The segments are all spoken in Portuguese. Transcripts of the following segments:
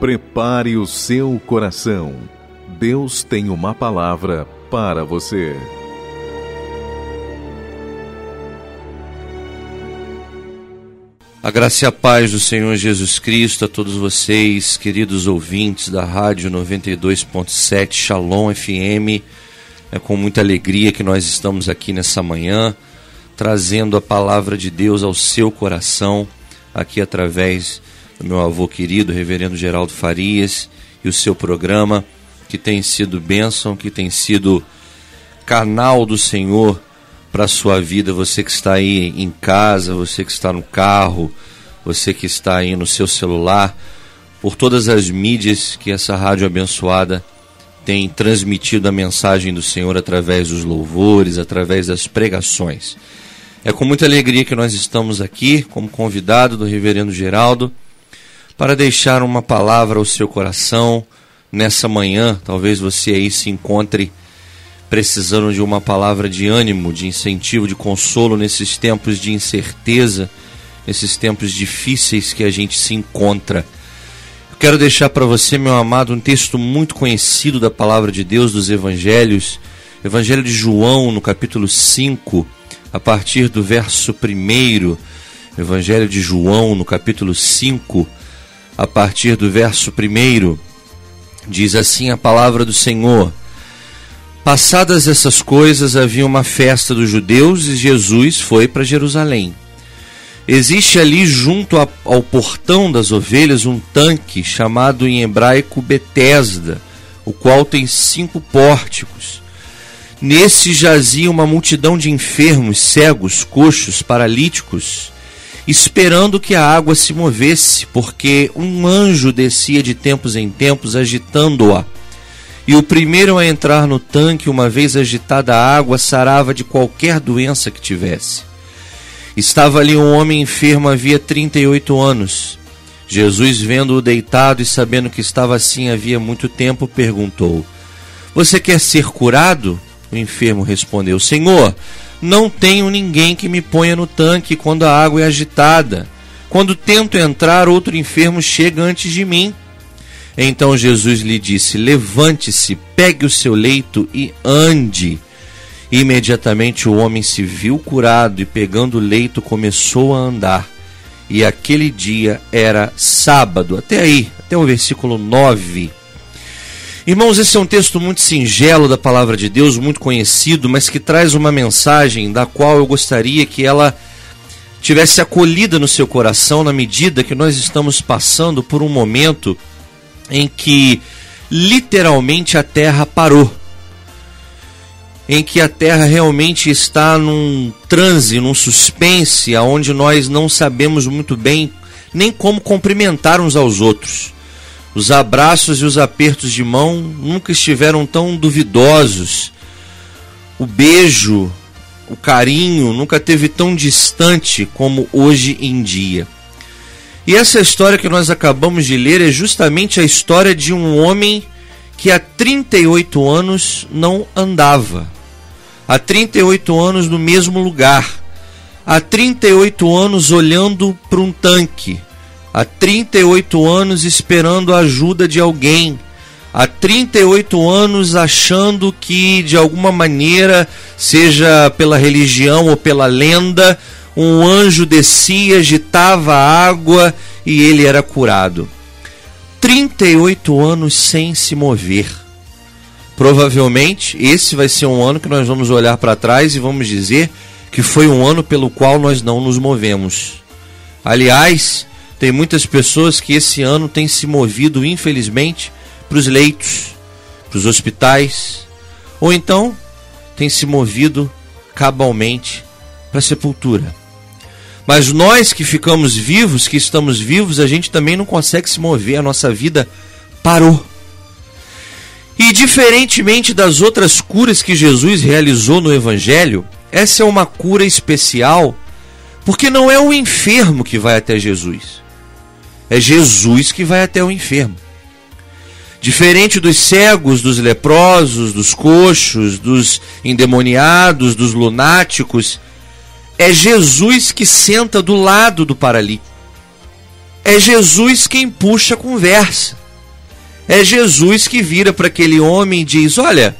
Prepare o seu coração. Deus tem uma palavra para você. A graça e a paz do Senhor Jesus Cristo a todos vocês, queridos ouvintes da Rádio 92.7 Shalom FM. É com muita alegria que nós estamos aqui nessa manhã, trazendo a palavra de Deus ao seu coração, aqui através meu avô querido, reverendo Geraldo Farias, e o seu programa, que tem sido bênção, que tem sido canal do Senhor para a sua vida. Você que está aí em casa, você que está no carro, você que está aí no seu celular, por todas as mídias que essa rádio abençoada tem transmitido a mensagem do Senhor através dos louvores, através das pregações. É com muita alegria que nós estamos aqui como convidado do Reverendo Geraldo para deixar uma palavra ao seu coração nessa manhã. Talvez você aí se encontre precisando de uma palavra de ânimo, de incentivo, de consolo nesses tempos de incerteza, nesses tempos difíceis que a gente se encontra. Eu quero deixar para você, meu amado, um texto muito conhecido da palavra de Deus dos evangelhos, Evangelho de João, no capítulo 5, a partir do verso 1. Evangelho de João, no capítulo 5, a partir do verso 1, diz assim a palavra do Senhor: Passadas essas coisas, havia uma festa dos judeus e Jesus foi para Jerusalém. Existe ali, junto ao portão das ovelhas, um tanque chamado em hebraico Betesda, o qual tem cinco pórticos. Nesse jazia uma multidão de enfermos, cegos, coxos, paralíticos esperando que a água se movesse, porque um anjo descia de tempos em tempos agitando-a. E o primeiro a entrar no tanque, uma vez agitada a água, sarava de qualquer doença que tivesse. Estava ali um homem enfermo havia 38 anos. Jesus, vendo-o deitado e sabendo que estava assim havia muito tempo, perguntou: Você quer ser curado? O enfermo respondeu: Senhor, não tenho ninguém que me ponha no tanque quando a água é agitada. Quando tento entrar, outro enfermo chega antes de mim. Então Jesus lhe disse: Levante-se, pegue o seu leito e ande. Imediatamente o homem se viu curado e, pegando o leito, começou a andar. E aquele dia era sábado. Até aí, até o versículo 9. Irmãos, esse é um texto muito singelo da palavra de Deus, muito conhecido, mas que traz uma mensagem da qual eu gostaria que ela tivesse acolhida no seu coração na medida que nós estamos passando por um momento em que literalmente a terra parou. Em que a terra realmente está num transe, num suspense, aonde nós não sabemos muito bem nem como cumprimentar uns aos outros. Os abraços e os apertos de mão nunca estiveram tão duvidosos. O beijo, o carinho nunca teve tão distante como hoje em dia. E essa história que nós acabamos de ler é justamente a história de um homem que há 38 anos não andava. Há 38 anos no mesmo lugar. Há 38 anos olhando para um tanque há 38 anos esperando a ajuda de alguém, há 38 anos achando que de alguma maneira, seja pela religião ou pela lenda, um anjo descia, agitava a água e ele era curado. 38 anos sem se mover. Provavelmente esse vai ser um ano que nós vamos olhar para trás e vamos dizer que foi um ano pelo qual nós não nos movemos. Aliás, tem muitas pessoas que esse ano têm se movido, infelizmente, para os leitos, para os hospitais, ou então têm se movido cabalmente para a sepultura. Mas nós que ficamos vivos, que estamos vivos, a gente também não consegue se mover, a nossa vida parou. E diferentemente das outras curas que Jesus realizou no Evangelho, essa é uma cura especial, porque não é o enfermo que vai até Jesus. É Jesus que vai até o enfermo. Diferente dos cegos, dos leprosos, dos coxos, dos endemoniados, dos lunáticos, é Jesus que senta do lado do paralítico. É Jesus quem puxa a conversa. é Jesus que vira para aquele homem e diz: Olha,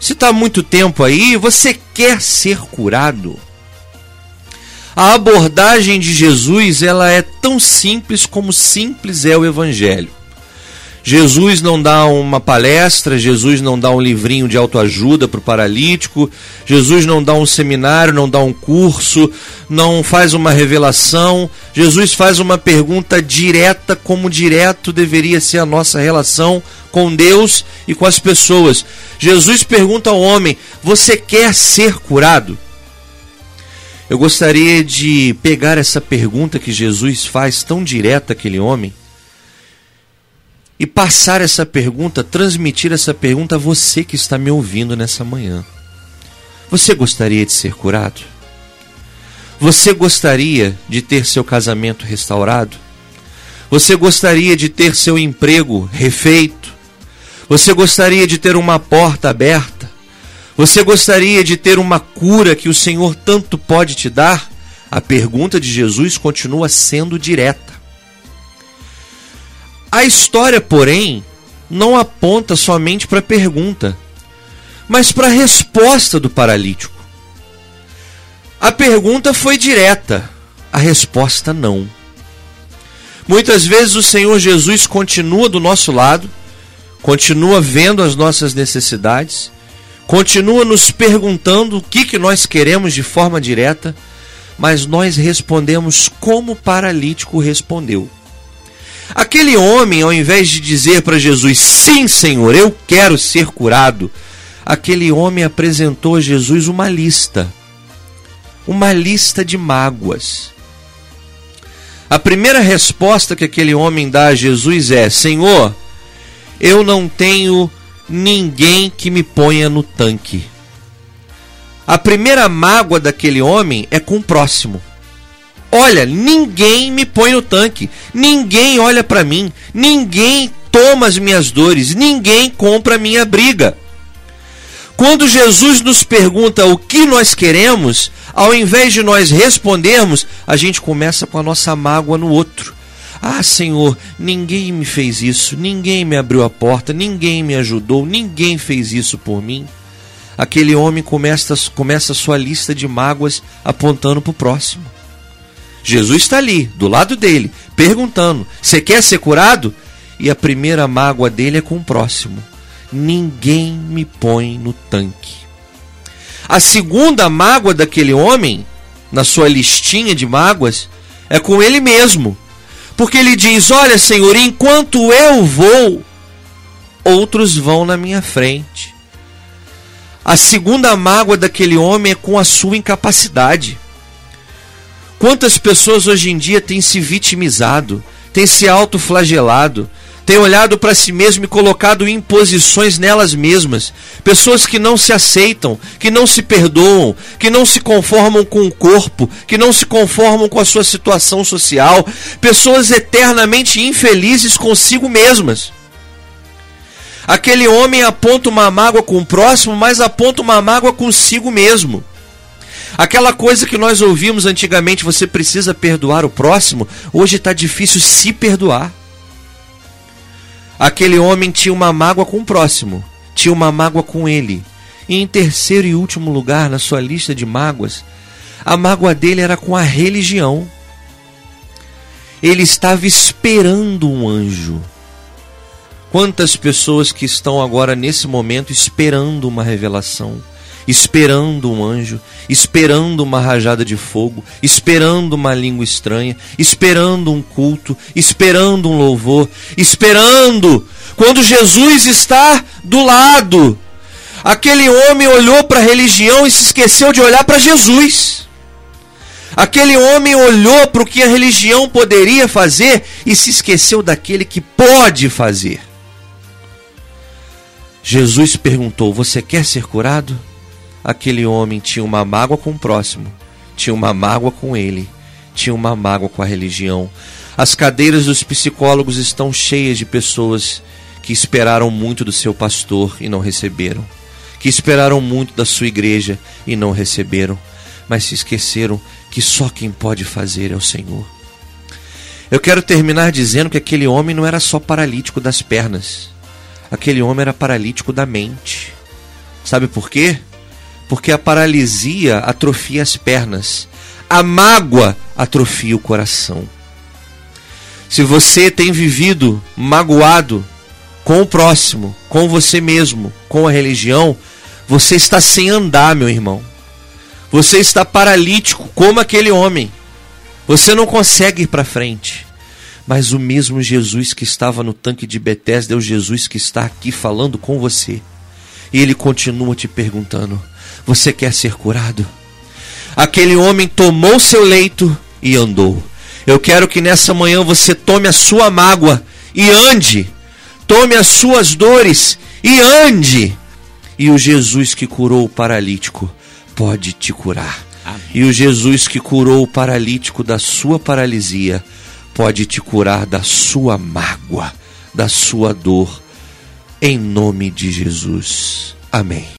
se está muito tempo aí, você quer ser curado? A abordagem de Jesus ela é tão simples como simples é o Evangelho. Jesus não dá uma palestra, Jesus não dá um livrinho de autoajuda para o paralítico, Jesus não dá um seminário, não dá um curso, não faz uma revelação. Jesus faz uma pergunta direta, como direto deveria ser a nossa relação com Deus e com as pessoas. Jesus pergunta ao homem: Você quer ser curado? Eu gostaria de pegar essa pergunta que Jesus faz tão direta àquele homem e passar essa pergunta, transmitir essa pergunta a você que está me ouvindo nessa manhã. Você gostaria de ser curado? Você gostaria de ter seu casamento restaurado? Você gostaria de ter seu emprego refeito? Você gostaria de ter uma porta aberta? Você gostaria de ter uma cura que o Senhor tanto pode te dar? A pergunta de Jesus continua sendo direta. A história, porém, não aponta somente para a pergunta, mas para a resposta do paralítico. A pergunta foi direta, a resposta não. Muitas vezes o Senhor Jesus continua do nosso lado, continua vendo as nossas necessidades, continua nos perguntando o que, que nós queremos de forma direta, mas nós respondemos como o paralítico respondeu. Aquele homem, ao invés de dizer para Jesus: Sim, Senhor, eu quero ser curado, aquele homem apresentou a Jesus uma lista. Uma lista de mágoas. A primeira resposta que aquele homem dá a Jesus é: Senhor, eu não tenho ninguém que me ponha no tanque. A primeira mágoa daquele homem é com o próximo. Olha, ninguém me põe no tanque, ninguém olha para mim, ninguém toma as minhas dores, ninguém compra a minha briga. Quando Jesus nos pergunta o que nós queremos, ao invés de nós respondermos, a gente começa com a nossa mágoa no outro. Ah, Senhor, ninguém me fez isso, ninguém me abriu a porta, ninguém me ajudou, ninguém fez isso por mim. Aquele homem começa, começa a sua lista de mágoas apontando para o próximo. Jesus está ali, do lado dele, perguntando: Você quer ser curado? E a primeira mágoa dele é com o próximo: Ninguém me põe no tanque. A segunda mágoa daquele homem, na sua listinha de mágoas, é com ele mesmo. Porque ele diz: Olha, Senhor, enquanto eu vou, outros vão na minha frente. A segunda mágoa daquele homem é com a sua incapacidade. Quantas pessoas hoje em dia têm se vitimizado, têm se autoflagelado, têm olhado para si mesmo e colocado imposições nelas mesmas. Pessoas que não se aceitam, que não se perdoam, que não se conformam com o corpo, que não se conformam com a sua situação social. Pessoas eternamente infelizes consigo mesmas. Aquele homem aponta uma mágoa com o próximo, mas aponta uma mágoa consigo mesmo. Aquela coisa que nós ouvimos antigamente, você precisa perdoar o próximo, hoje está difícil se perdoar. Aquele homem tinha uma mágoa com o próximo, tinha uma mágoa com ele. E em terceiro e último lugar na sua lista de mágoas, a mágoa dele era com a religião. Ele estava esperando um anjo. Quantas pessoas que estão agora nesse momento esperando uma revelação? Esperando um anjo, esperando uma rajada de fogo, esperando uma língua estranha, esperando um culto, esperando um louvor, esperando quando Jesus está do lado. Aquele homem olhou para a religião e se esqueceu de olhar para Jesus. Aquele homem olhou para o que a religião poderia fazer e se esqueceu daquele que pode fazer. Jesus perguntou: Você quer ser curado? Aquele homem tinha uma mágoa com o próximo, tinha uma mágoa com ele, tinha uma mágoa com a religião. As cadeiras dos psicólogos estão cheias de pessoas que esperaram muito do seu pastor e não receberam, que esperaram muito da sua igreja e não receberam, mas se esqueceram que só quem pode fazer é o Senhor. Eu quero terminar dizendo que aquele homem não era só paralítico das pernas. Aquele homem era paralítico da mente. Sabe por quê? Porque a paralisia atrofia as pernas, a mágoa atrofia o coração. Se você tem vivido magoado com o próximo, com você mesmo, com a religião, você está sem andar, meu irmão. Você está paralítico como aquele homem. Você não consegue ir para frente. Mas o mesmo Jesus que estava no tanque de Betesda é o Jesus que está aqui falando com você. E ele continua te perguntando: Você quer ser curado? Aquele homem tomou seu leito e andou. Eu quero que nessa manhã você tome a sua mágoa e ande. Tome as suas dores e ande. E o Jesus que curou o paralítico pode te curar. Amém. E o Jesus que curou o paralítico da sua paralisia pode te curar da sua mágoa, da sua dor, em nome de Jesus. Amém.